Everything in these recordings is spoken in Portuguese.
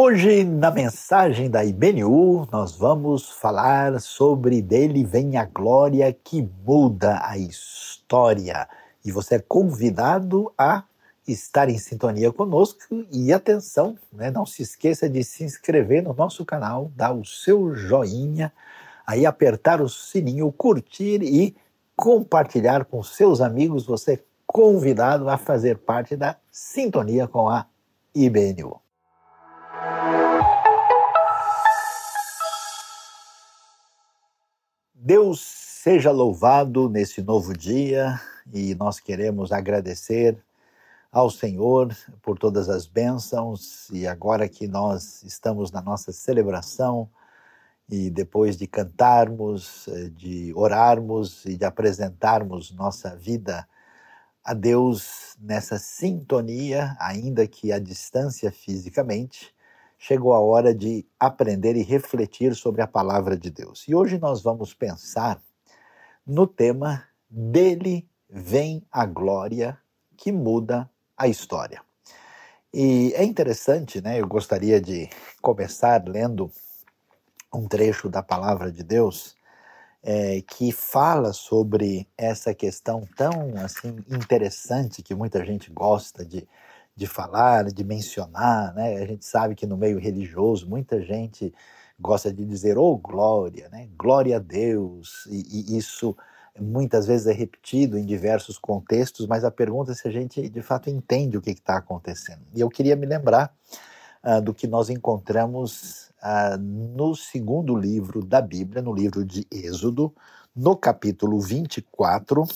Hoje, na mensagem da IBNU, nós vamos falar sobre Dele Vem a Glória que muda a história. E você é convidado a estar em sintonia conosco e atenção, né, não se esqueça de se inscrever no nosso canal, dar o seu joinha, aí apertar o sininho, curtir e compartilhar com seus amigos. Você é convidado a fazer parte da sintonia com a IBNU. Deus seja louvado nesse novo dia e nós queremos agradecer ao Senhor por todas as bênçãos e agora que nós estamos na nossa celebração e depois de cantarmos, eh, de orarmos e de apresentarmos nossa vida a Deus nessa sintonia, ainda que à distância fisicamente, chegou a hora de aprender e refletir sobre a palavra de Deus. E hoje nós vamos pensar no tema Dele vem a glória que muda a história. E é interessante, né? Eu gostaria de começar lendo um trecho da palavra de Deus é, que fala sobre essa questão tão assim interessante que muita gente gosta de de falar, de mencionar, né? A gente sabe que no meio religioso muita gente gosta de dizer oh glória, né? Glória a Deus e, e isso muitas vezes é repetido em diversos contextos, mas a pergunta é se a gente de fato entende o que está acontecendo. E eu queria me lembrar uh, do que nós encontramos uh, no segundo livro da Bíblia, no livro de Êxodo, no capítulo 24, uh,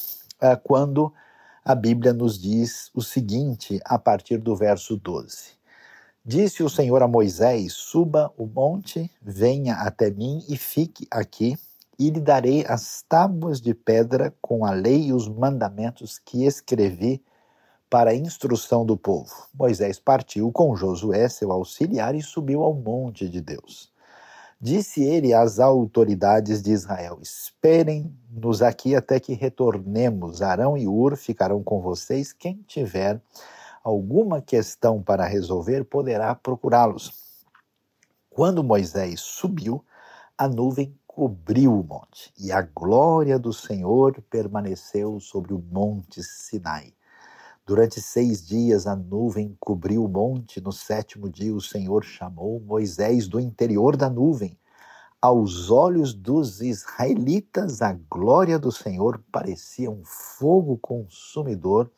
ah, quando a Bíblia nos diz o seguinte a partir do verso 12. Disse o Senhor a Moisés: Suba o monte, venha até mim e fique aqui, e lhe darei as tábuas de pedra com a lei e os mandamentos que escrevi para a instrução do povo. Moisés partiu com Josué, seu auxiliar, e subiu ao monte de Deus. Disse ele às autoridades de Israel: Esperem-nos aqui até que retornemos. Arão e Ur ficarão com vocês. Quem tiver alguma questão para resolver poderá procurá-los. Quando Moisés subiu, a nuvem cobriu o monte, e a glória do Senhor permaneceu sobre o monte Sinai. Durante seis dias a nuvem cobriu o monte. No sétimo dia o Senhor chamou Moisés do interior da nuvem. Aos olhos dos israelitas, a glória do Senhor parecia um fogo consumidor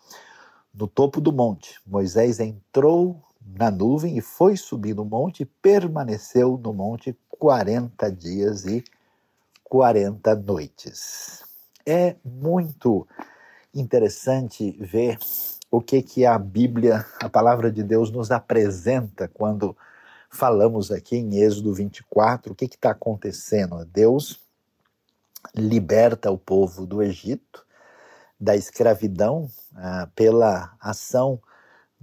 no topo do monte. Moisés entrou na nuvem e foi subir no monte permaneceu no monte 40 dias e 40 noites. É muito interessante ver o que que a Bíblia, a palavra de Deus nos apresenta quando falamos aqui em Êxodo 24, o que está acontecendo? Deus liberta o povo do Egito, da escravidão, ah, pela ação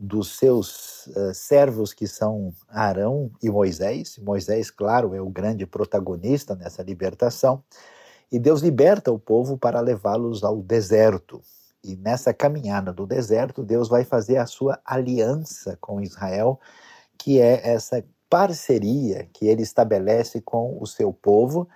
dos seus uh, servos, que são Arão e Moisés. Moisés, claro, é o grande protagonista nessa libertação. E Deus liberta o povo para levá-los ao deserto. E nessa caminhada do deserto, Deus vai fazer a sua aliança com Israel, que é essa parceria que ele estabelece com o seu povo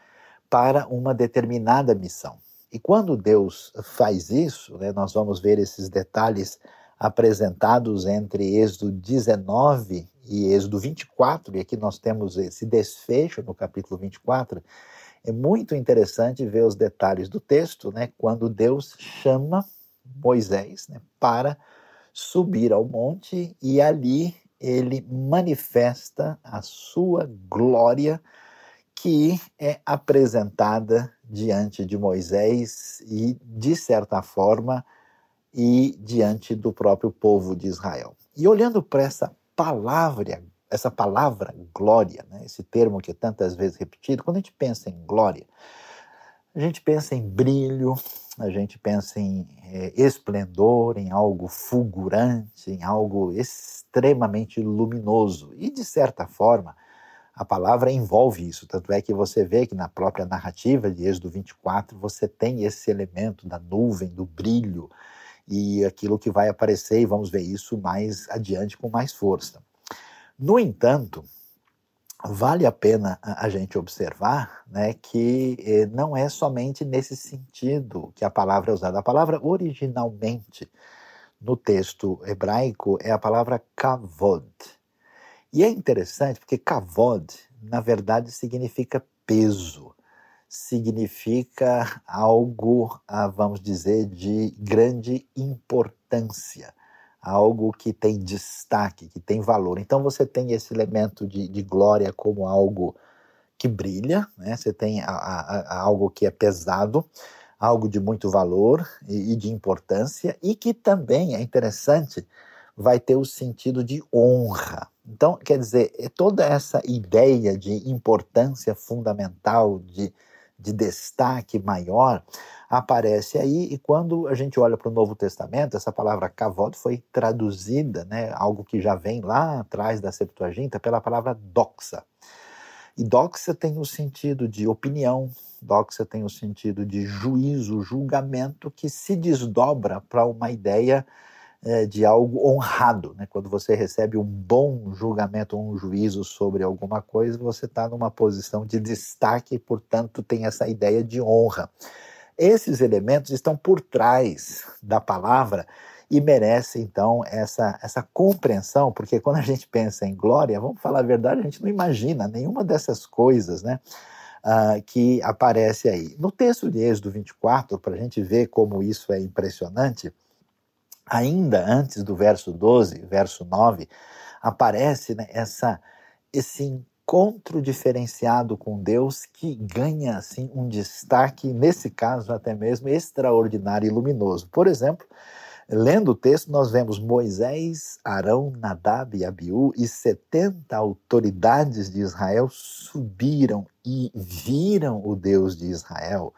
para uma determinada missão. E quando Deus faz isso, né, nós vamos ver esses detalhes apresentados entre Êxodo 19 e Êxodo 24, e aqui nós temos esse desfecho no capítulo 24. É muito interessante ver os detalhes do texto, né, quando Deus chama Moisés né, para subir ao monte e ali ele manifesta a sua glória que é apresentada diante de Moisés e, de certa forma, e diante do próprio povo de Israel. E olhando para essa palavra, essa palavra glória, né, esse termo que é tantas vezes repetido, quando a gente pensa em glória, a gente pensa em brilho, a gente pensa em é, esplendor, em algo fulgurante, em algo extremamente luminoso. E, de certa forma, a palavra envolve isso. Tanto é que você vê que na própria narrativa de Êxodo 24 você tem esse elemento da nuvem, do brilho e aquilo que vai aparecer, e vamos ver isso mais adiante com mais força. No entanto, vale a pena a gente observar né, que eh, não é somente nesse sentido que a palavra é usada. A palavra originalmente no texto hebraico é a palavra kavod. E é interessante porque kavod, na verdade, significa peso, significa algo, ah, vamos dizer, de grande importância algo que tem destaque, que tem valor. Então você tem esse elemento de, de glória como algo que brilha, né? você tem a, a, a algo que é pesado, algo de muito valor e, e de importância, e que também é interessante, vai ter o sentido de honra. Então, quer dizer, é toda essa ideia de importância fundamental, de, de destaque maior, aparece aí, e quando a gente olha para o Novo Testamento, essa palavra kavod foi traduzida, né, algo que já vem lá atrás da Septuaginta, pela palavra doxa. E doxa tem o sentido de opinião, doxa tem o sentido de juízo, julgamento, que se desdobra para uma ideia é, de algo honrado. Né? Quando você recebe um bom julgamento, um juízo sobre alguma coisa, você está numa posição de destaque e, portanto, tem essa ideia de honra. Esses elementos estão por trás da palavra e merece então essa, essa compreensão, porque quando a gente pensa em glória, vamos falar a verdade, a gente não imagina nenhuma dessas coisas, né? Uh, que aparece aí. No texto de Êxodo 24, para a gente ver como isso é impressionante, ainda antes do verso 12, verso 9, aparece né, essa, esse encontro diferenciado com Deus que ganha assim um destaque, nesse caso até mesmo extraordinário e luminoso. Por exemplo, lendo o texto, nós vemos Moisés, Arão, Nadab e Abiú e 70 autoridades de Israel subiram e viram o Deus de Israel,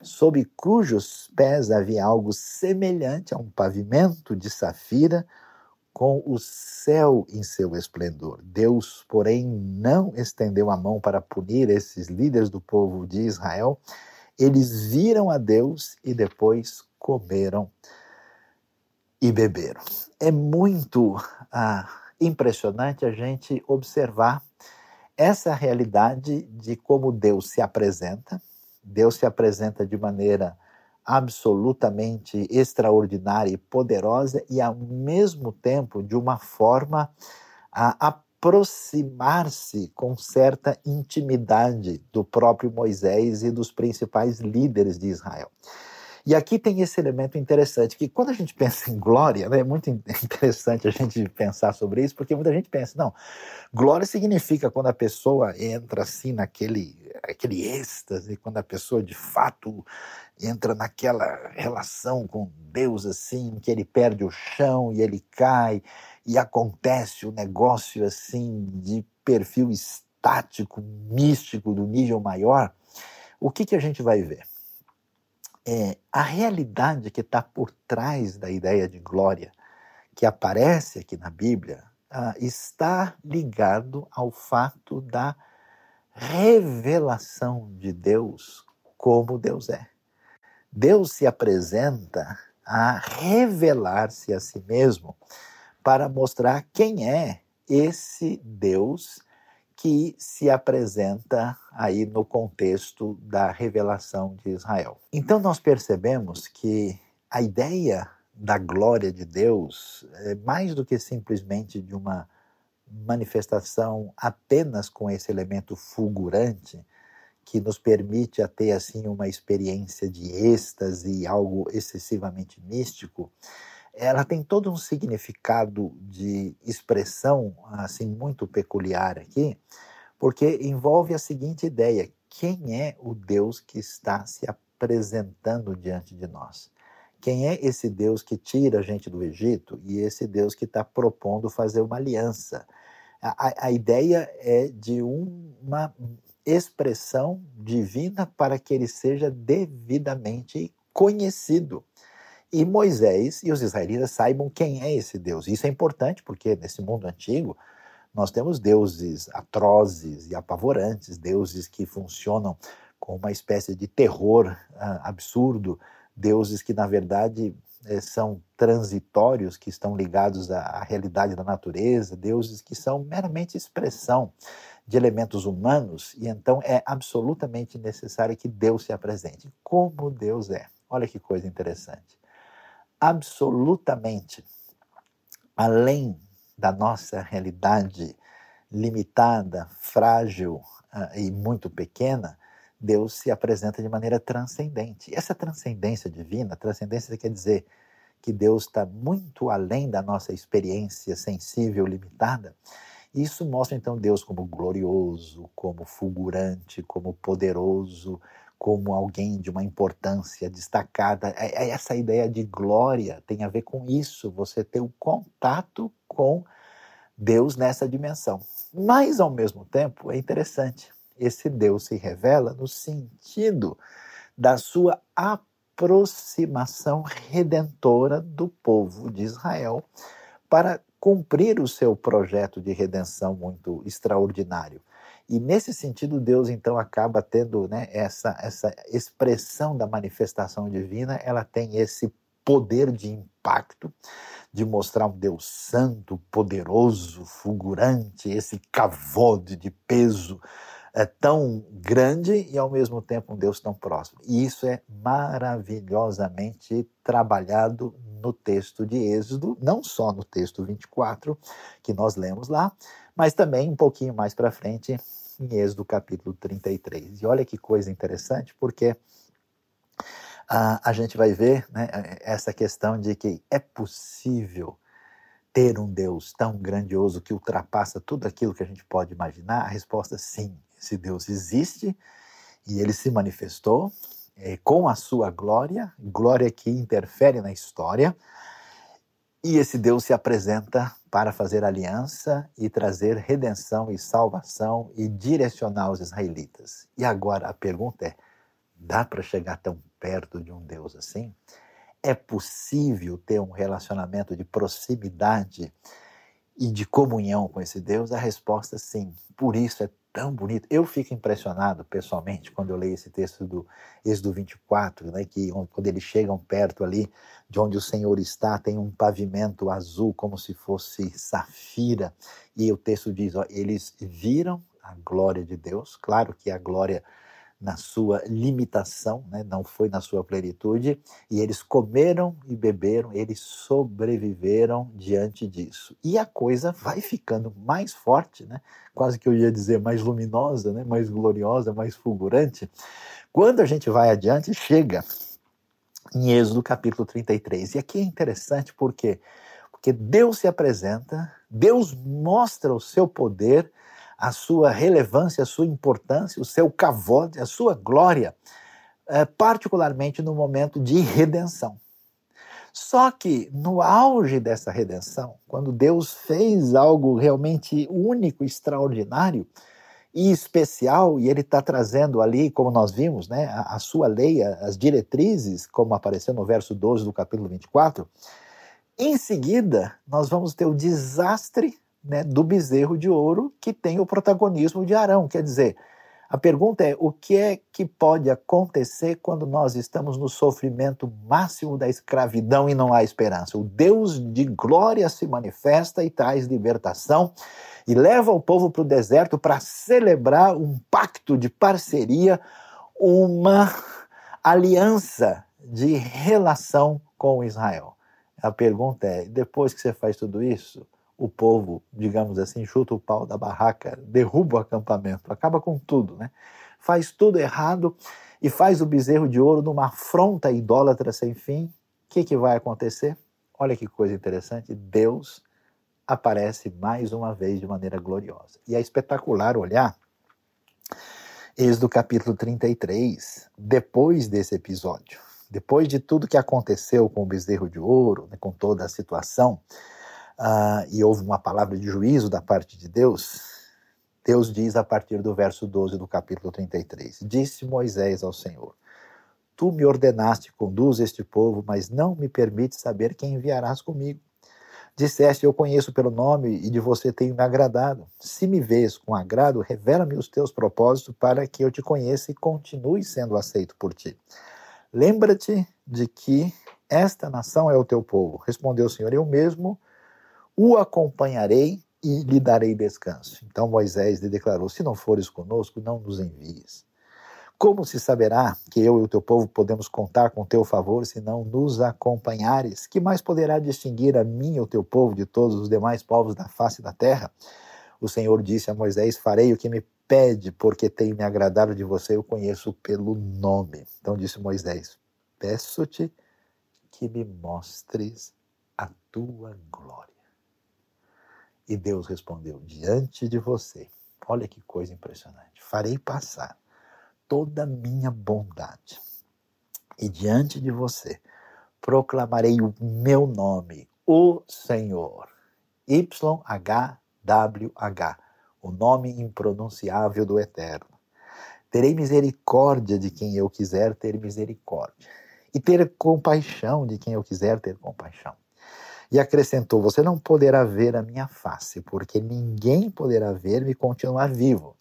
sob cujos pés havia algo semelhante a um pavimento de safira, com o céu em seu esplendor. Deus, porém, não estendeu a mão para punir esses líderes do povo de Israel. Eles viram a Deus e depois comeram e beberam. É muito ah, impressionante a gente observar essa realidade de como Deus se apresenta. Deus se apresenta de maneira absolutamente extraordinária e poderosa e ao mesmo tempo de uma forma a aproximar-se com certa intimidade do próprio Moisés e dos principais líderes de Israel. E aqui tem esse elemento interessante, que quando a gente pensa em glória, né, é muito interessante a gente pensar sobre isso, porque muita gente pensa, não, glória significa quando a pessoa entra assim naquele aquele êxtase, quando a pessoa de fato entra naquela relação com Deus assim, que ele perde o chão e ele cai e acontece o negócio assim de perfil estático, místico do nível maior, o que, que a gente vai ver? É, a realidade que está por trás da ideia de glória, que aparece aqui na Bíblia, ah, está ligado ao fato da revelação de Deus como Deus é. Deus se apresenta a revelar-se a si mesmo para mostrar quem é esse Deus que se apresenta aí no contexto da revelação de Israel. Então nós percebemos que a ideia da glória de Deus é mais do que simplesmente de uma manifestação apenas com esse elemento fulgurante, que nos permite a ter assim uma experiência de êxtase, algo excessivamente místico, ela tem todo um significado de expressão assim muito peculiar aqui, porque envolve a seguinte ideia: quem é o Deus que está se apresentando diante de nós? Quem é esse Deus que tira a gente do Egito e esse Deus que está propondo fazer uma aliança? A, a, ideia é de um, uma expressão divina para que ele seja devidamente conhecido. E Moisés e os israelitas saibam quem é esse Deus. Isso é importante porque nesse mundo antigo nós temos deuses atrozes e apavorantes, deuses que funcionam com uma espécie de terror uh, absurdo, deuses que na verdade eh, são transitórios, que estão ligados à, à realidade da natureza, deuses que são meramente expressão de elementos humanos, e então é absolutamente necessário que Deus se apresente. Como Deus é. Olha que coisa interessante. Absolutamente além da nossa realidade limitada, frágil uh, e muito pequena, Deus se apresenta de maneira transcendente. Essa transcendência divina, transcendência quer dizer que Deus está muito além da nossa experiência sensível limitada. Isso mostra então Deus como glorioso, como fulgurante, como poderoso, como alguém de uma importância destacada. É, é essa ideia de glória tem a ver com isso, você ter o um contato com Deus nessa dimensão. Mas, ao mesmo tempo, é interessante, esse Deus se revela no sentido da sua aproximação redentora do povo de Israel para cumprir o seu projeto de redenção muito extraordinário. E nesse sentido, Deus então acaba tendo né, essa, essa expressão da manifestação divina, ela tem esse poder de impacto, de mostrar um Deus santo, poderoso, fulgurante, esse cavode de peso é tão grande e ao mesmo tempo um Deus tão próximo. E isso é maravilhosamente trabalhado no texto de Êxodo, não só no texto 24 que nós lemos lá, mas também um pouquinho mais para frente em Êxodo capítulo 33. E olha que coisa interessante, porque a, a gente vai ver né, essa questão de que é possível ter um Deus tão grandioso que ultrapassa tudo aquilo que a gente pode imaginar? A resposta é sim. Esse Deus existe e ele se manifestou é, com a sua glória, glória que interfere na história. E esse Deus se apresenta para fazer aliança e trazer redenção e salvação e direcionar os israelitas. E agora a pergunta é: dá para chegar tão perto de um Deus assim? É possível ter um relacionamento de proximidade e de comunhão com esse Deus? A resposta é sim. Por isso é tão bonito. Eu fico impressionado pessoalmente quando eu leio esse texto do Êxodo 24, né, que quando eles chegam perto ali de onde o Senhor está, tem um pavimento azul como se fosse safira, e o texto diz, ó, eles viram a glória de Deus, claro que a glória na sua limitação, né? não foi na sua plenitude, e eles comeram e beberam, eles sobreviveram diante disso. E a coisa vai ficando mais forte, né? quase que eu ia dizer mais luminosa, né? mais gloriosa, mais fulgurante. Quando a gente vai adiante, chega em Êxodo capítulo 33. E aqui é interessante porque porque Deus se apresenta, Deus mostra o seu poder a sua relevância, a sua importância, o seu cavode, a sua glória, é, particularmente no momento de redenção. Só que no auge dessa redenção, quando Deus fez algo realmente único, extraordinário e especial, e Ele está trazendo ali, como nós vimos, né, a, a sua lei, as diretrizes, como apareceu no verso 12 do capítulo 24, em seguida nós vamos ter o desastre né, do bezerro de ouro que tem o protagonismo de Arão. Quer dizer, a pergunta é: o que é que pode acontecer quando nós estamos no sofrimento máximo da escravidão e não há esperança? O Deus de glória se manifesta e traz libertação e leva o povo para o deserto para celebrar um pacto de parceria, uma aliança de relação com Israel. A pergunta é: depois que você faz tudo isso, o povo, digamos assim, chuta o pau da barraca, derruba o acampamento, acaba com tudo, né? Faz tudo errado e faz o bezerro de ouro numa afronta idólatra sem fim. O que, que vai acontecer? Olha que coisa interessante, Deus aparece mais uma vez de maneira gloriosa. E é espetacular olhar Êxodo capítulo 33, depois desse episódio, depois de tudo que aconteceu com o bezerro de ouro, né, com toda a situação, uh, e houve uma palavra de juízo da parte de Deus, Deus diz a partir do verso 12 do capítulo 33: Disse Moisés ao Senhor: Tu me ordenaste, conduz este povo, mas não me permite saber quem enviarás comigo. Disseste: Eu conheço pelo nome e de você tenho me agradado. Se me vês com agrado, revela-me os teus propósitos para que eu te conheça e continue sendo aceito por ti. Lembra-te de que esta nação é o teu povo. Respondeu o Senhor: Eu mesmo o acompanharei e lhe darei descanso. Então Moisés lhe declarou: Se não fores conosco, não nos envies. Como se saberá que eu e o teu povo podemos contar com teu favor se não nos acompanhares? Que mais poderá distinguir a mim e o teu povo de todos os demais povos da face da terra? O Senhor disse a Moisés: Farei o que me pede, porque tenho me agradado de você, eu conheço pelo nome. Então disse Moisés: Peço-te que me mostres a tua glória. E Deus respondeu: Diante de você, olha que coisa impressionante, farei passar toda a minha bondade. E diante de você proclamarei o meu nome, o Senhor. YHWH, o nome impronunciável do Eterno. Terei misericórdia de quem eu quiser ter misericórdia, e ter compaixão de quem eu quiser ter compaixão. E acrescentou: Você não poderá ver a minha face, porque ninguém poderá ver-me continuar vivo.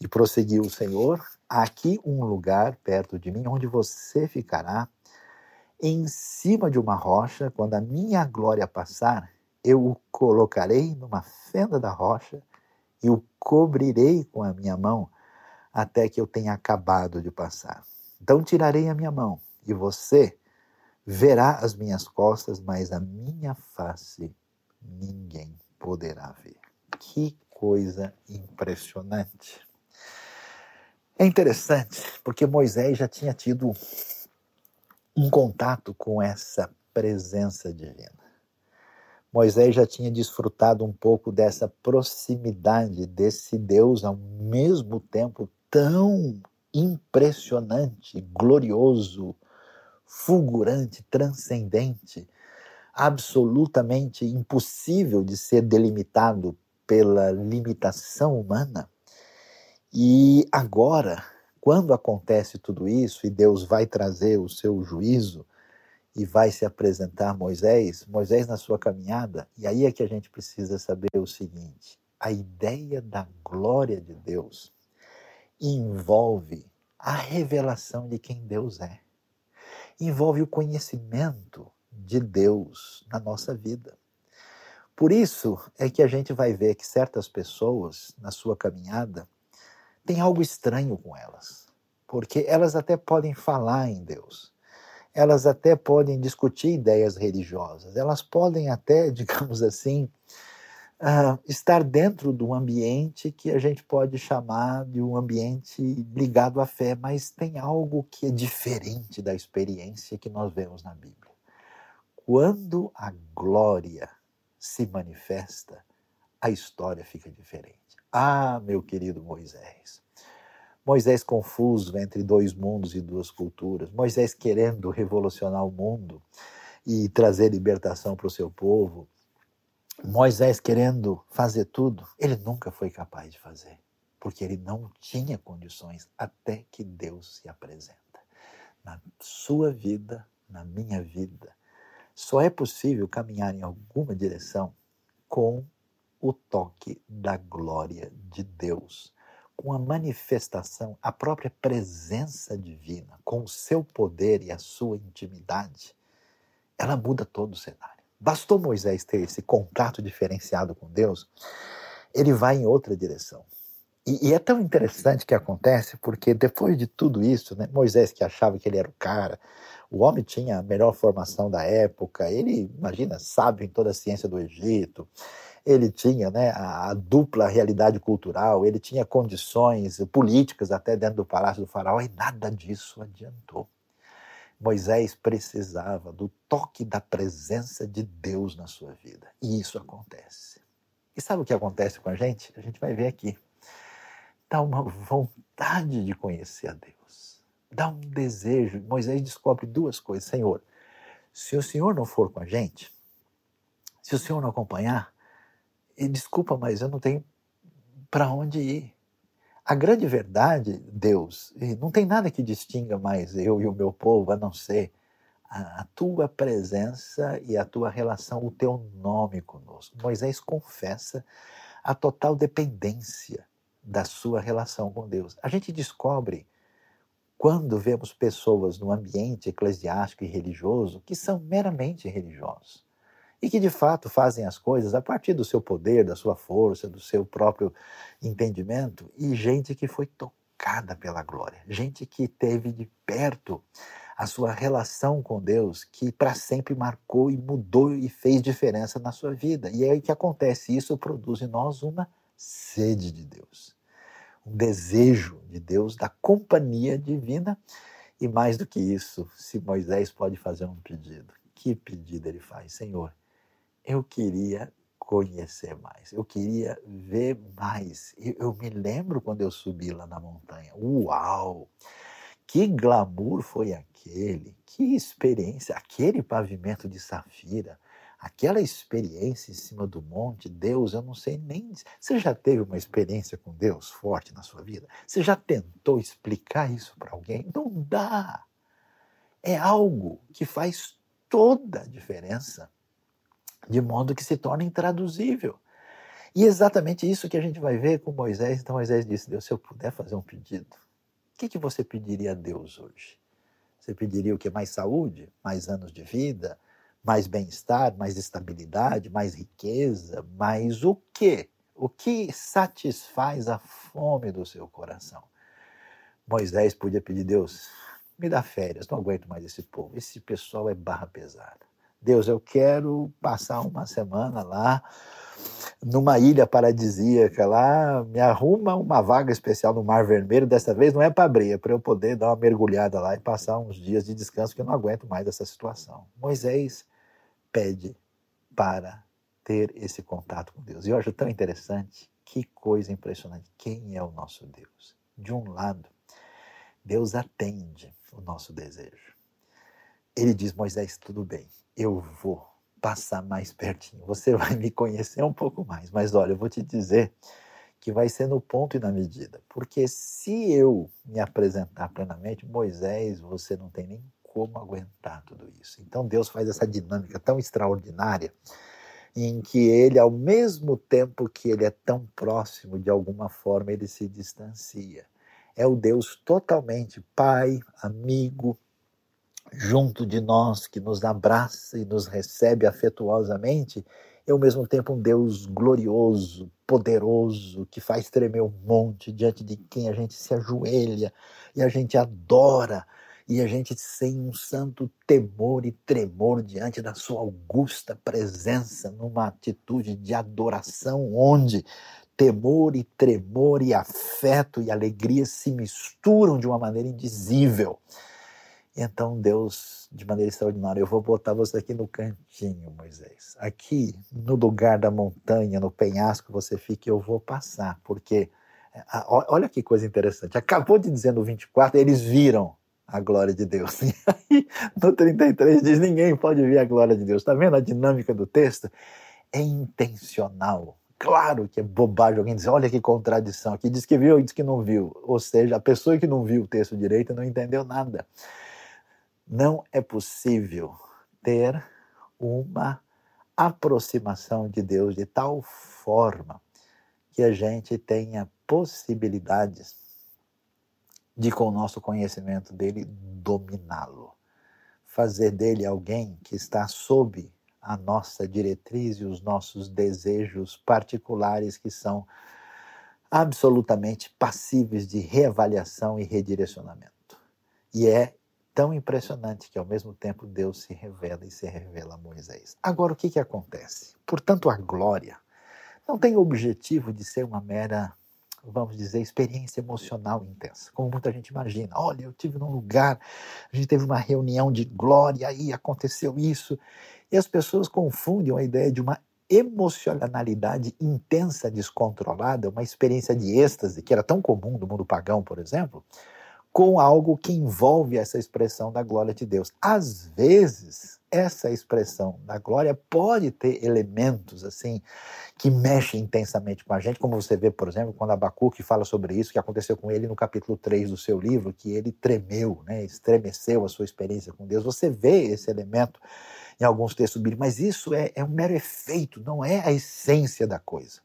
E prosseguiu o Senhor: aqui um lugar perto de mim onde você ficará em cima de uma rocha, quando a minha glória passar, eu o colocarei numa fenda da rocha e o cobrirei com a minha mão até que eu tenha acabado de passar. Então tirarei a minha mão e você verá as minhas costas, mas a minha face ninguém poderá ver. Que coisa impressionante. É interessante, porque Moisés já tinha tido um contato com essa presença divina. Moisés já tinha desfrutado um pouco dessa proximidade desse Deus ao mesmo tempo tão impressionante, glorioso, fulgurante, transcendente, absolutamente impossível de ser delimitado pela limitação humana. E agora, quando acontece tudo isso e Deus vai trazer o seu juízo e vai se apresentar a Moisés, Moisés na sua caminhada, e aí é que a gente precisa saber o seguinte: a ideia da glória de Deus envolve a revelação de quem Deus é, envolve o conhecimento de Deus na nossa vida. Por isso é que a gente vai ver que certas pessoas na sua caminhada tem algo estranho com elas, porque elas até podem falar em Deus, elas até podem discutir ideias religiosas, elas podem até, digamos assim, uh, estar dentro de um ambiente que a gente pode chamar de um ambiente ligado à fé, mas tem algo que é diferente da experiência que nós vemos na Bíblia. Quando a glória se manifesta, a história fica diferente. Ah, meu querido Moisés. Moisés confuso entre dois mundos e duas culturas. Moisés querendo revolucionar o mundo e trazer libertação para o seu povo. Moisés querendo fazer tudo. Ele nunca foi capaz de fazer, porque ele não tinha condições até que Deus se apresenta. Na sua vida, na minha vida, só é possível caminhar em alguma direção com o toque da glória de Deus, com a manifestação, a própria presença divina, com o seu poder e a sua intimidade, ela muda todo o cenário. Bastou Moisés ter esse contato diferenciado com Deus, ele vai em outra direção. E, e, é tão interessante que acontece, porque depois de tudo isso, né, Moisés que achava que ele era o cara, o homem tinha a melhor formação da época, ele, imagina, sábio em toda a ciência do Egito, ele tinha né, a, a, dupla realidade cultural, ele tinha condições políticas até dentro do palácio do faraó, e nada disso adiantou. Moisés precisava do toque da presença de Deus na sua vida. E isso acontece. E sabe o que acontece com a gente? A gente vai ver aqui. Dá uma vontade de conhecer a Deus. Dá um desejo. Moisés descobre duas coisas. Senhor, se o Senhor não for com a gente, se o Senhor não acompanhar, e desculpa, mas eu não tenho para onde ir. A grande verdade, Deus, não tem nada que distinga mais eu e o meu povo a não ser a, a tua presença e a tua relação, o teu nome conosco. Moisés confessa a total dependência da sua relação com Deus. A gente descobre quando vemos pessoas no ambiente eclesiástico e religioso que são meramente religiosos e que de fato fazem as coisas a partir do seu poder, da sua força, do seu próprio entendimento, e gente que foi tocada pela glória, gente que teve de perto a sua relação com Deus, que para sempre marcou e mudou e fez diferença na sua vida. E é aí que acontece, isso produz em nós uma sede de Deus, um desejo de Deus, da companhia divina. E mais do que isso, se Moisés pode fazer um pedido, que pedido ele faz? Senhor, eu queria conhecer mais, eu queria ver mais. Eu, eu me lembro quando eu subi lá na montanha. Uau! Que glamour foi aquele, que experiência, aquele pavimento de safira, aquela experiência em cima do monte, Deus, eu não sei nem. Você já teve uma experiência com Deus forte na sua vida? Você já tentou explicar isso para alguém? Não dá. É algo que faz toda a diferença de modo que se torna intraduzível. E exatamente isso que a gente vai ver com Moisés. Então Moisés disse: Deus, se eu puder fazer um pedido, o que, que você pediria a Deus hoje? Você pediria o que? Mais saúde? Mais anos de vida? Mais bem-estar? Mais estabilidade? Mais riqueza? Mais o quê? O que satisfaz a fome do seu coração? Moisés podia pedir, Deus, me dá férias, não aguento mais esse povo. Esse pessoal é barra pesada. Deus, eu quero passar uma semana lá numa ilha paradisíaca lá, me arruma uma vaga especial no Mar Vermelho, dessa vez não é para abrir, é para eu poder dar uma mergulhada lá e passar uns dias de descanso, que eu não aguento mais essa situação. Moisés pede para ter esse contato com Deus. E eu acho tão interessante, que coisa impressionante. Quem é o nosso Deus? De um lado, Deus atende o nosso desejo. Ele diz: Moisés, tudo bem, eu vou passar mais pertinho. Você vai me conhecer um pouco mais. Mas olha, eu vou te dizer que vai ser no ponto e na medida. Porque se eu me apresentar plenamente, Moisés, você não tem nem como aguentar tudo isso. Então Deus faz essa dinâmica tão extraordinária em que ele, ao mesmo tempo que ele é tão próximo, de alguma forma ele se distancia. É o Deus totalmente pai, amigo, junto de nós, que nos abraça e nos recebe afetuosamente, é ao mesmo tempo um Deus glorioso, poderoso, que faz tremer um monte, diante de quem a gente se ajoelha e a gente adora e a gente tem um santo temor e tremor diante da sua augusta presença, numa atitude de adoração onde temor e tremor e afeto e alegria se misturam de uma maneira indizível. Então Deus, de maneira extraordinária, eu vou botar você aqui no cantinho, Moisés. Aqui, no lugar da montanha, no penhasco, você fica e eu vou passar. Porque, olha que coisa interessante. Acabou de dizer no 24, eles viram a glória de Deus. E aí, no 33 diz: ninguém pode ver a glória de Deus. Está vendo a dinâmica do texto? É intencional. Claro que é bobagem alguém dizer, olha que contradição. Aqui diz que viu e diz que não viu. Ou seja, a pessoa que não viu o texto direito não entendeu nada. Não é possível ter uma aproximação de Deus de tal forma que a gente tenha possibilidades de, com o nosso conhecimento dele, dominá-lo. Fazer dele alguém que está sob a nossa diretriz e os nossos desejos particulares que são absolutamente passíveis de reavaliação e redirecionamento. E é tão impressionante que ao mesmo tempo Deus se revela e se revela a Moisés. Agora o que, que acontece? Portanto, a glória não tem o objetivo de ser uma mera, vamos dizer, experiência emocional intensa, como muita gente imagina. Olha, eu tive num lugar, a gente teve uma reunião de glória, aí aconteceu isso. E as pessoas confundem a ideia de uma emocionalidade intensa, descontrolada, uma experiência de êxtase, que era tão comum no mundo pagão, por exemplo, com algo que envolve essa expressão da glória de Deus. Às vezes, essa expressão da glória pode ter elementos assim que mexem intensamente com a gente, como você vê, por exemplo, quando Abacuque fala sobre isso, que aconteceu com ele no capítulo 3 do seu livro, que ele tremeu, né, estremeceu a sua experiência com Deus. Você vê esse elemento em alguns textos bíblicos, mas isso é, é um mero efeito, não é a essência da coisa.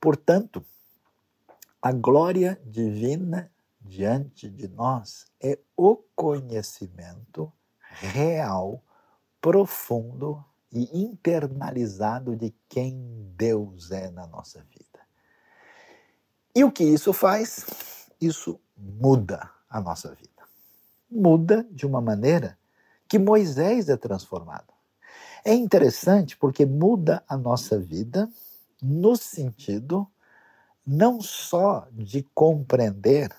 Portanto, a glória divina diante de nós é o conhecimento real, profundo e internalizado de quem Deus é na nossa vida. E o que isso faz? Isso muda a nossa vida. Muda de uma maneira que Moisés é transformado. É interessante porque muda a nossa vida no sentido não só de compreender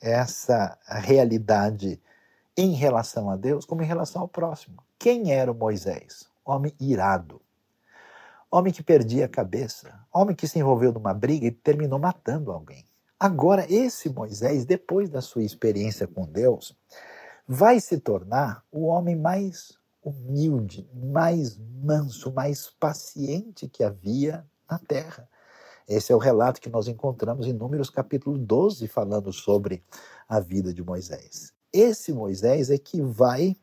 essa realidade em relação a Deus, como em relação ao próximo. Quem era o Moisés? Homem irado, homem que perdia a cabeça, homem que se envolveu numa briga e terminou matando alguém. Agora, esse Moisés, depois da sua experiência com Deus, vai se tornar o homem mais humilde, mais manso, mais paciente que havia na terra. Esse é o relato que nós encontramos em Números capítulo 12, falando sobre a vida de Moisés. Esse Moisés é que vai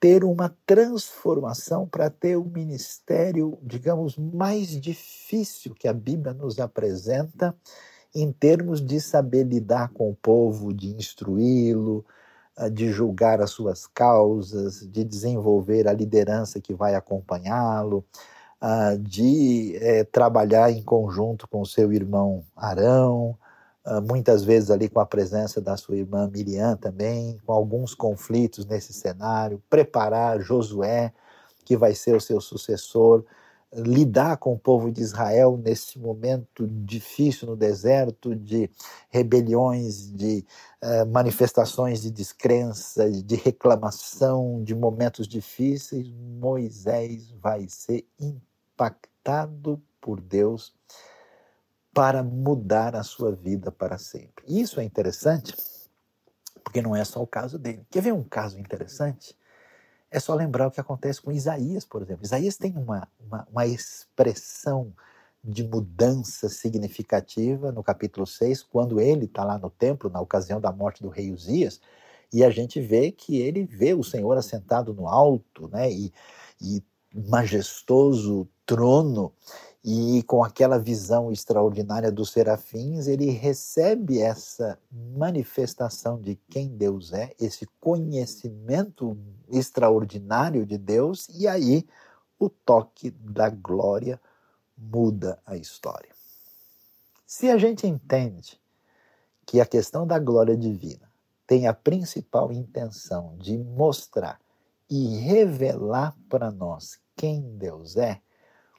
ter uma transformação para ter o um ministério, digamos, mais difícil que a Bíblia nos apresenta em termos de saber lidar com o povo, de instruí-lo, ah, de julgar as suas causas, de desenvolver a liderança que vai acompanhá-lo, ah, de é, trabalhar em conjunto com seu irmão Arão, ah, muitas vezes ali com a presença da sua irmã Miriam também, com alguns conflitos nesse cenário, preparar Josué, que vai ser o seu sucessor, lidar com o povo de Israel nesse momento difícil no deserto, de rebeliões, de uh, manifestações de descrença, de reclamação, de momentos difíceis, Moisés vai ser impactado por Deus para mudar a sua vida para sempre. Isso é interessante, porque não é só o caso dele. Quer ver um caso interessante? É só lembrar o que acontece com Isaías, por exemplo. Isaías tem uma, uma, uma expressão de mudança significativa no capítulo 6, quando ele está lá no templo, na ocasião da morte do rei Uzias, e a gente vê que ele vê o Senhor assentado no alto, né, e, e majestoso trono, e com aquela visão extraordinária dos serafins, ele recebe essa manifestação de quem Deus é, esse conhecimento extraordinário de Deus, e aí o toque da glória muda a história. Se a gente entende que a questão da glória divina tem a principal intenção de mostrar e revelar para nós quem Deus é,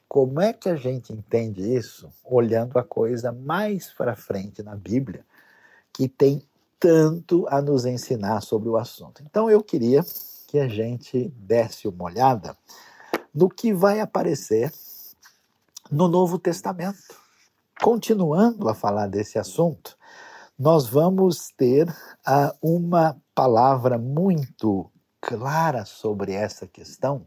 como é que a gente entende isso olhando a coisa mais para frente na Bíblia, que tem tanto a nos ensinar sobre o assunto? Então eu queria que a gente desse uma olhada no que vai aparecer no Novo Testamento. Continuando a falar desse assunto, nós vamos ter uh, uma palavra muito clara sobre essa questão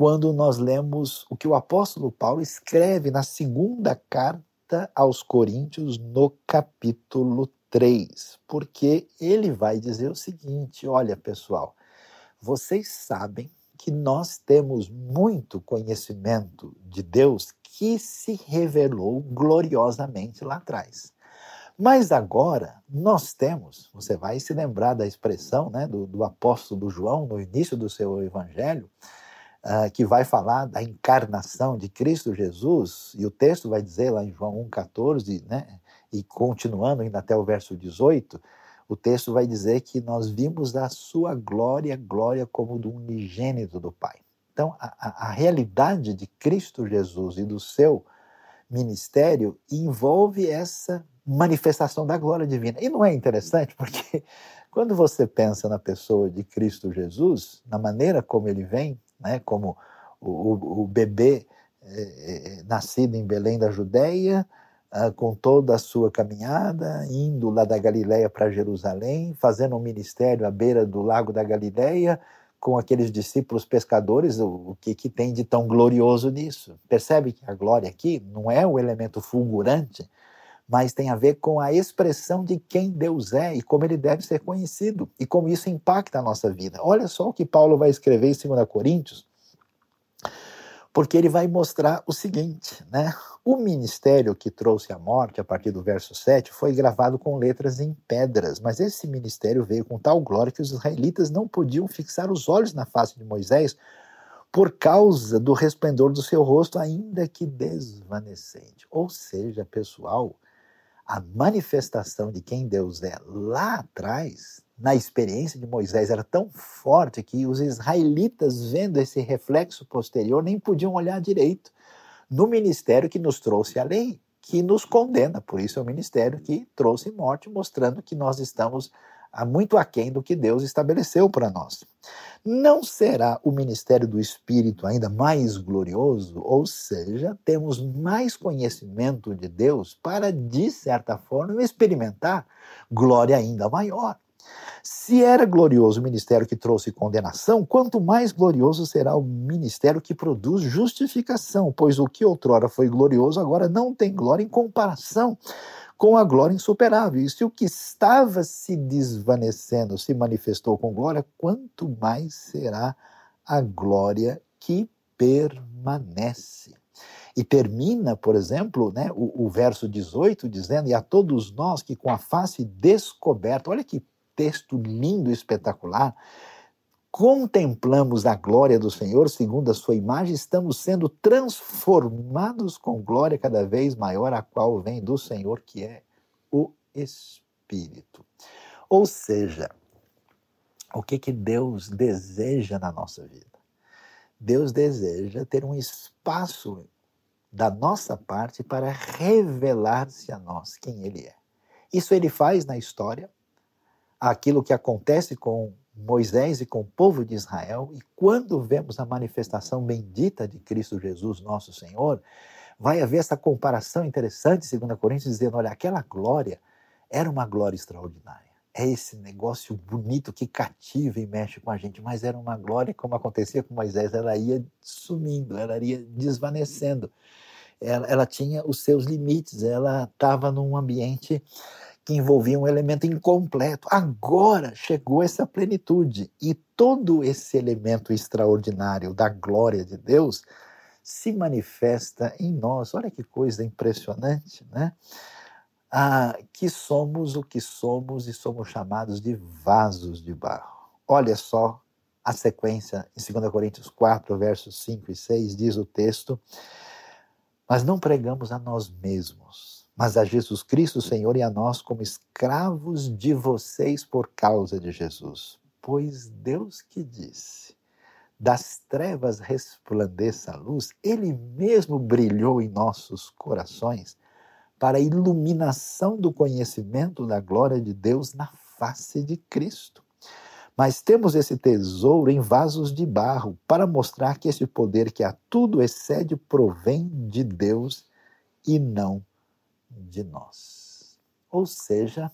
quando nós lemos o que o apóstolo Paulo escreve na segunda carta aos Coríntios, no capítulo 3, porque ele vai dizer o seguinte: olha, pessoal, vocês sabem que nós temos muito conhecimento de Deus que se revelou gloriosamente lá atrás. Mas agora nós temos, você vai se lembrar da expressão né, do, do apóstolo João no início do seu evangelho, uh, que vai falar da encarnação de Cristo Jesus, e o texto vai dizer lá em João 1,14, né, e continuando ainda até o verso 18, o texto vai dizer que nós vimos a sua glória, glória como do unigênito do Pai. Então, a, a realidade de Cristo Jesus e do seu ministério envolve essa manifestação da glória divina. E não é interessante porque quando você pensa na pessoa de Cristo Jesus, na maneira como ele vem, né, como o, o bebê é, nascido em Belém da Judéia, ah, com toda a sua caminhada, indo lá da Galiléia para Jerusalém, fazendo um ministério à beira do lago da Galiléia, com aqueles discípulos pescadores, o, o que, que tem de tão glorioso nisso? Percebe que a glória aqui não é o elemento fulgurante, mas tem a ver com a expressão de quem Deus é e como ele deve ser conhecido e como isso impacta a nossa vida. Olha só o que Paulo vai escrever em 2 Coríntios, porque ele vai mostrar o seguinte, né? O ministério que trouxe a morte, a partir do verso 7, foi gravado com letras em pedras, mas esse ministério veio com tal glória que os israelitas não podiam fixar os olhos na face de Moisés, por causa do resplendor do seu rosto, ainda que desvanecente. Ou seja, pessoal, a manifestação de quem Deus é lá atrás, na experiência de Moisés, era tão forte que os israelitas, vendo esse reflexo posterior, nem podiam olhar direito no ministério que nos trouxe a lei, que nos condena. Por isso é o ministério que trouxe morte, mostrando que nós estamos muito aquém do que Deus estabeleceu para nós. Não será o ministério do Espírito ainda mais glorioso? Ou seja, temos mais conhecimento de Deus para, de certa forma, experimentar glória ainda maior. Se era glorioso o ministério que trouxe condenação, quanto mais glorioso será o ministério que produz justificação, pois o que outrora foi glorioso agora não tem glória em comparação com a glória insuperável. E se o que estava se desvanecendo se manifestou com glória, quanto mais será a glória que permanece. E termina, por exemplo, né, o, o verso 18 dizendo: E a todos nós que com a face descoberta, olha que texto lindo espetacular, contemplamos a glória do Senhor segundo a sua imagem, estamos sendo transformados com glória cada vez maior, a qual vem do Senhor, que é o Espírito. Ou seja, o que, que Deus deseja na nossa vida? Deus deseja ter um espaço da nossa parte para revelar-se a nós quem Ele é. Isso Ele faz na história, aquilo que acontece com Moisés e com o povo de Israel, e quando vemos a manifestação bendita de Cristo Jesus, nosso Senhor, vai haver essa comparação interessante, 2 Coríntios, dizendo: olha, aquela glória era uma glória extraordinária. É esse negócio bonito que cativa e mexe com a gente, mas era uma glória, como acontecia com Moisés, ela ia sumindo, ela ia desvanecendo. Ela, ela tinha os seus limites, ela estava num ambiente que envolvia um elemento incompleto. Agora chegou essa plenitude e todo esse elemento extraordinário da glória de Deus se manifesta em nós. Olha que coisa impressionante, né? Ah, que somos o que somos e somos chamados de vasos de barro. Olha só a sequência em 2 Coríntios 4, versos 5 e 6, diz o texto: Mas não pregamos a nós mesmos mas a Jesus Cristo, Senhor, e a nós como escravos de vocês por causa de Jesus. Pois Deus que disse: das trevas resplandeça a luz, Ele mesmo brilhou em nossos corações para a iluminação do conhecimento da glória de Deus na face de Cristo. Mas temos esse tesouro em vasos de barro para mostrar que esse poder que a tudo excede provém de Deus e não de nós. Ou seja,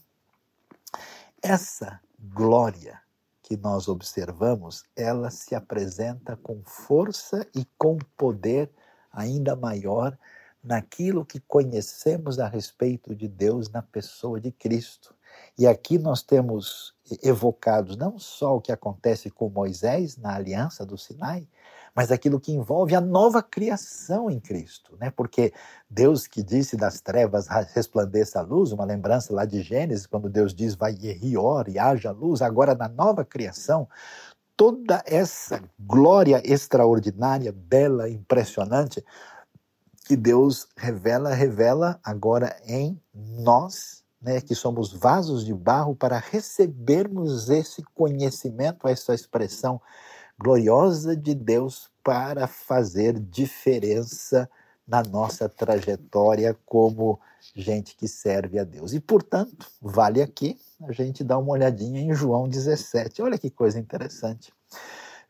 essa glória que nós observamos, ela se apresenta com força e com poder ainda maior naquilo que conhecemos a respeito de Deus na pessoa de Cristo. E aqui nós temos evocados não só o que acontece com Moisés na aliança do Sinai, mas aquilo que envolve a nova criação em Cristo, né? Porque Deus que disse das trevas resplandeça a luz, uma lembrança lá de Gênesis, quando Deus diz vai Yehior e haja luz, agora na nova criação, toda essa glória extraordinária, bela, impressionante, que Deus revela, revela agora em nós, né, que somos vasos de barro para recebermos esse conhecimento, essa expressão gloriosa de Deus para fazer diferença na nossa trajetória como gente que serve a Deus. E, portanto, vale aqui a gente dar uma olhadinha em João 17. Olha que coisa interessante.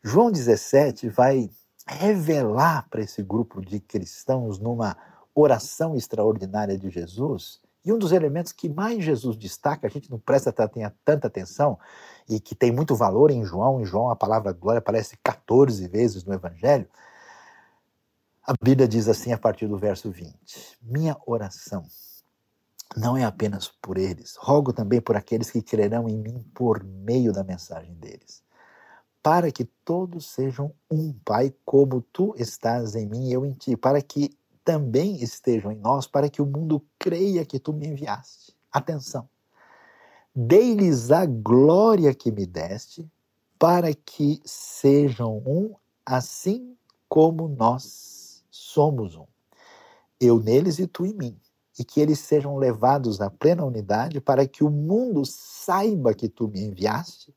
João 17 vai revelar para esse grupo de cristãos, numa oração extraordinária de Jesus, e um dos elementos que mais Jesus destaca, a gente não presta tanta atenção, e que tem muito valor em João, em João a palavra glória aparece 14 vezes no Evangelho. A Bíblia diz assim a partir do verso 20: Minha oração não é apenas por eles, rogo também por aqueles que crerão em mim por meio da mensagem deles, para que todos sejam um, Pai, como tu estás em mim e eu em ti, para que também estejam em nós, para que o mundo creia que tu me enviaste. Atenção. Dei-lhes a glória que me deste, para que sejam um, assim como nós somos um. Eu neles e tu em mim. E que eles sejam levados à plena unidade para que o mundo saiba que tu me enviaste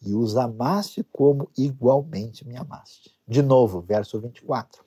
e os amaste como igualmente me amaste. De novo, verso 24.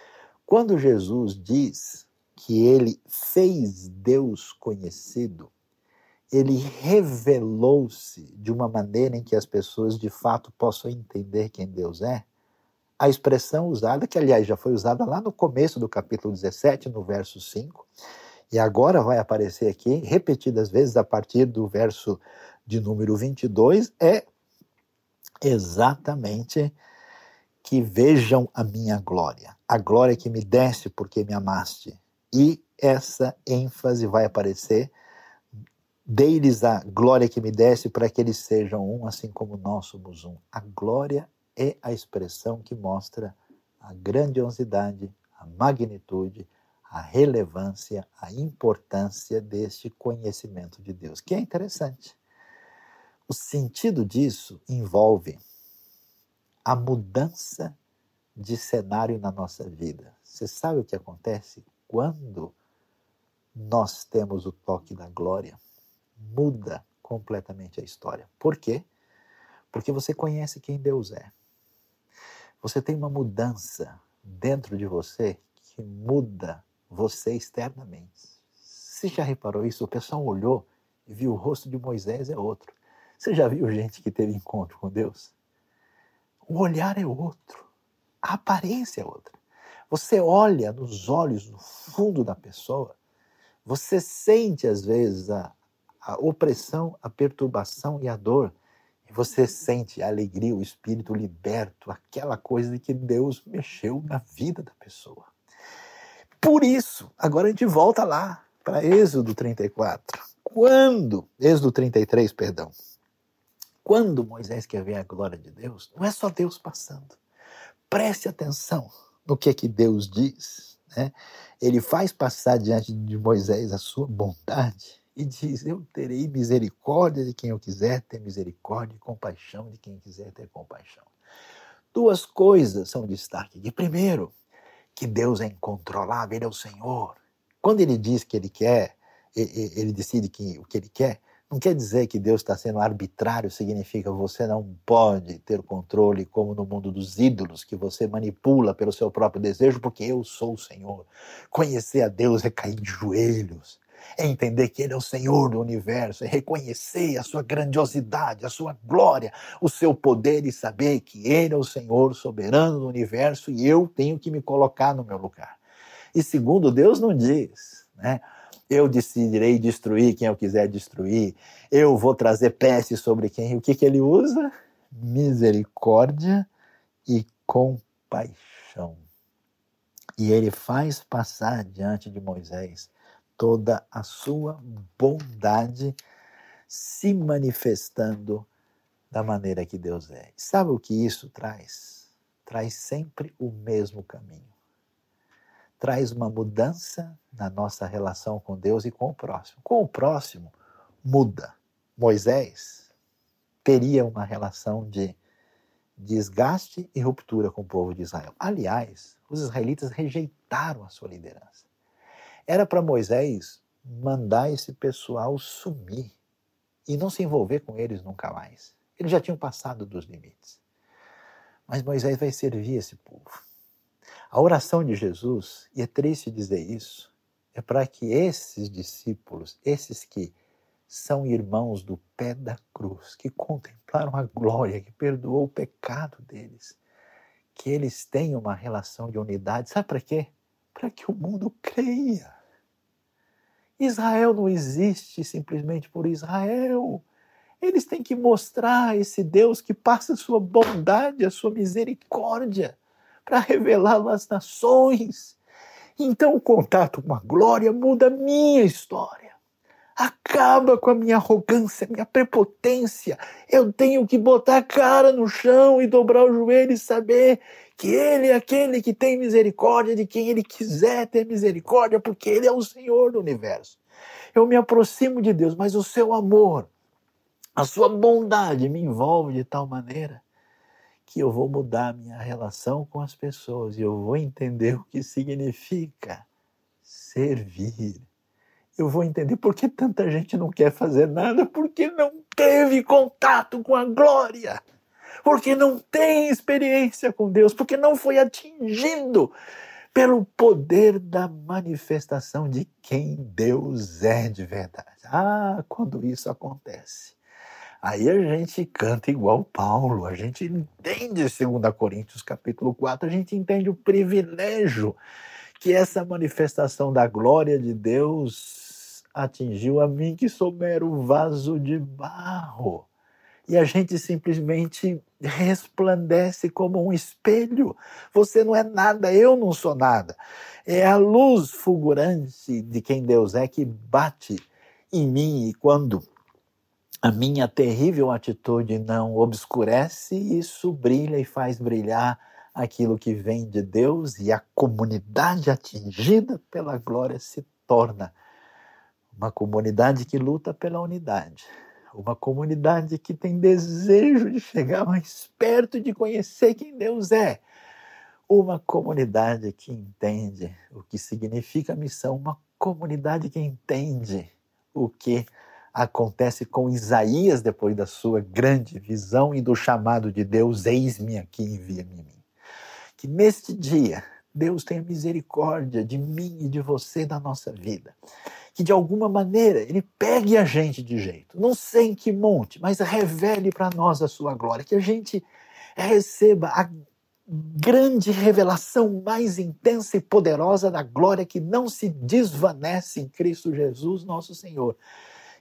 quando Jesus diz que ele fez Deus conhecido, ele revelou-se de uma maneira em que as pessoas de fato possam entender quem Deus é. A expressão usada, que aliás já foi usada lá no começo do capítulo 17, no verso 5, e agora vai aparecer aqui repetidas vezes a partir do verso de número 22, é exatamente que vejam a minha glória, a glória que me deste porque me amaste. E essa ênfase vai aparecer Dei-lhes a glória que me deste para que eles sejam um, assim como nós somos um. A glória é a expressão que mostra a grandiosidade, a magnitude, a relevância, a importância deste conhecimento de Deus, que é interessante. O sentido disso envolve a mudança de cenário na nossa vida. Você sabe o que acontece quando nós temos o toque da glória? muda completamente a história. Por quê? Porque você conhece quem Deus é. Você tem uma mudança dentro de você que muda você externamente. Você já reparou isso? O pessoal olhou e viu o rosto de Moisés é outro. Você já viu gente que teve encontro com Deus? O olhar é outro, a aparência é outra. Você olha nos olhos, no fundo da pessoa, você sente às vezes a, a opressão, a perturbação e a dor. E você sente a alegria, o espírito liberto, aquela coisa de que Deus mexeu na vida da pessoa. Por isso, agora a gente volta lá para Êxodo 34. Quando, Êxodo 33, perdão. Quando Moisés quer ver a glória de Deus, não é só Deus passando. Preste atenção no que é que Deus diz. Né? Ele faz passar diante de Moisés a sua bondade, e diz: Eu terei misericórdia de quem eu quiser ter misericórdia e compaixão de quem quiser ter compaixão. Duas coisas são destaque aqui. Primeiro, que Deus é incontrolável, Ele é o Senhor. Quando Ele diz que Ele quer, Ele decide que, o que Ele quer, não quer dizer que Deus está sendo arbitrário, significa você não pode ter controle, como no mundo dos ídolos, que você manipula pelo seu próprio desejo, porque eu sou o Senhor. Conhecer a Deus é cair de joelhos, é entender que Ele é o Senhor do universo, é reconhecer a sua grandiosidade, a sua glória, o seu poder e saber que Ele é o Senhor soberano do universo e eu tenho que me colocar no meu lugar. E segundo, Deus não diz, né? Eu decidirei destruir quem eu quiser destruir, eu vou trazer peste sobre quem. O que, que ele usa? Misericórdia e compaixão. E ele faz passar diante de Moisés toda a sua bondade se manifestando da maneira que Deus é. Sabe o que isso traz? Traz sempre o mesmo caminho. Traz uma mudança na nossa relação com Deus e com o próximo. Com o próximo, muda. Moisés teria uma relação de desgaste e ruptura com o povo de Israel. Aliás, os israelitas rejeitaram a sua liderança. Era para Moisés mandar esse pessoal sumir e não se envolver com eles nunca mais. Eles já tinham passado dos limites. Mas Moisés vai servir esse povo. A oração de Jesus, e é triste dizer isso, é para que esses discípulos, esses que são irmãos do pé da cruz, que contemplaram a glória, que perdoou o pecado deles, que eles tenham uma relação de unidade. Sabe para quê? Para que o mundo creia. Israel não existe simplesmente por Israel. Eles têm que mostrar esse Deus que passa a sua bondade, a sua misericórdia, para revelá-lo às nações. Então o contato com a glória muda a minha história. Acaba com a minha arrogância, minha prepotência. Eu tenho que botar a cara no chão e dobrar o joelho e saber que Ele é aquele que tem misericórdia de quem Ele quiser ter misericórdia, porque Ele é o Senhor do universo. Eu me aproximo de Deus, mas o seu amor, a sua bondade me envolve de tal maneira que eu vou mudar a minha relação com as pessoas e eu vou entender o que significa servir. Eu vou entender por que tanta gente não quer fazer nada, porque não teve contato com a glória, porque não tem experiência com Deus, porque não foi atingido pelo poder da manifestação de quem Deus é de verdade. Ah, quando isso acontece, aí a gente canta igual Paulo, a gente entende 2 Coríntios capítulo 4, a gente entende o privilégio que essa manifestação da glória de Deus atingiu a mim que sou mero vaso de barro e a gente simplesmente resplandece como um espelho. Você não é nada, eu não sou nada. É a luz fulgurante de quem Deus é que bate em mim e quando a minha terrível atitude não obscurece, isso brilha e faz brilhar aquilo que vem de Deus e a comunidade atingida pela glória se torna uma comunidade que luta pela unidade uma comunidade que tem desejo de chegar mais perto de conhecer quem Deus é. Uma comunidade que entende o que significa a missão, uma comunidade que entende o que acontece com Isaías depois da sua grande visão e do chamado de Deus: Eis-me aqui, envia-me a mim. Que neste dia Deus tenha misericórdia de mim e de você na nossa vida que de alguma maneira ele pegue a gente de jeito, não sei em que monte, mas revele para nós a sua glória, que a gente receba a grande revelação mais intensa e poderosa da glória que não se desvanece em Cristo Jesus, nosso Senhor.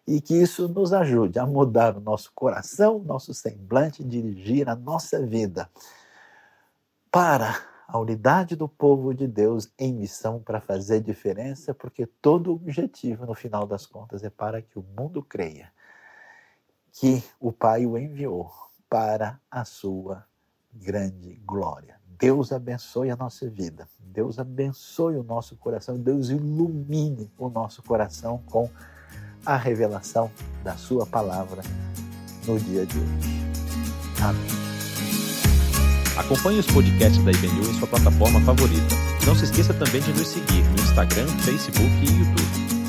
E que isso nos ajude a mudar o nosso coração, nosso semblante, dirigir a nossa vida para a unidade do povo de Deus em missão para fazer diferença, porque todo o objetivo, no final das contas, é para que o mundo creia que o Pai o enviou para a sua grande glória. Deus abençoe a nossa vida, Deus abençoe o nosso coração, Deus ilumine o nosso coração com a revelação da Sua palavra no dia de hoje. Amém. Acompanhe os podcasts da IBNU em sua plataforma favorita. Não se esqueça também de nos seguir no Instagram, Facebook e YouTube.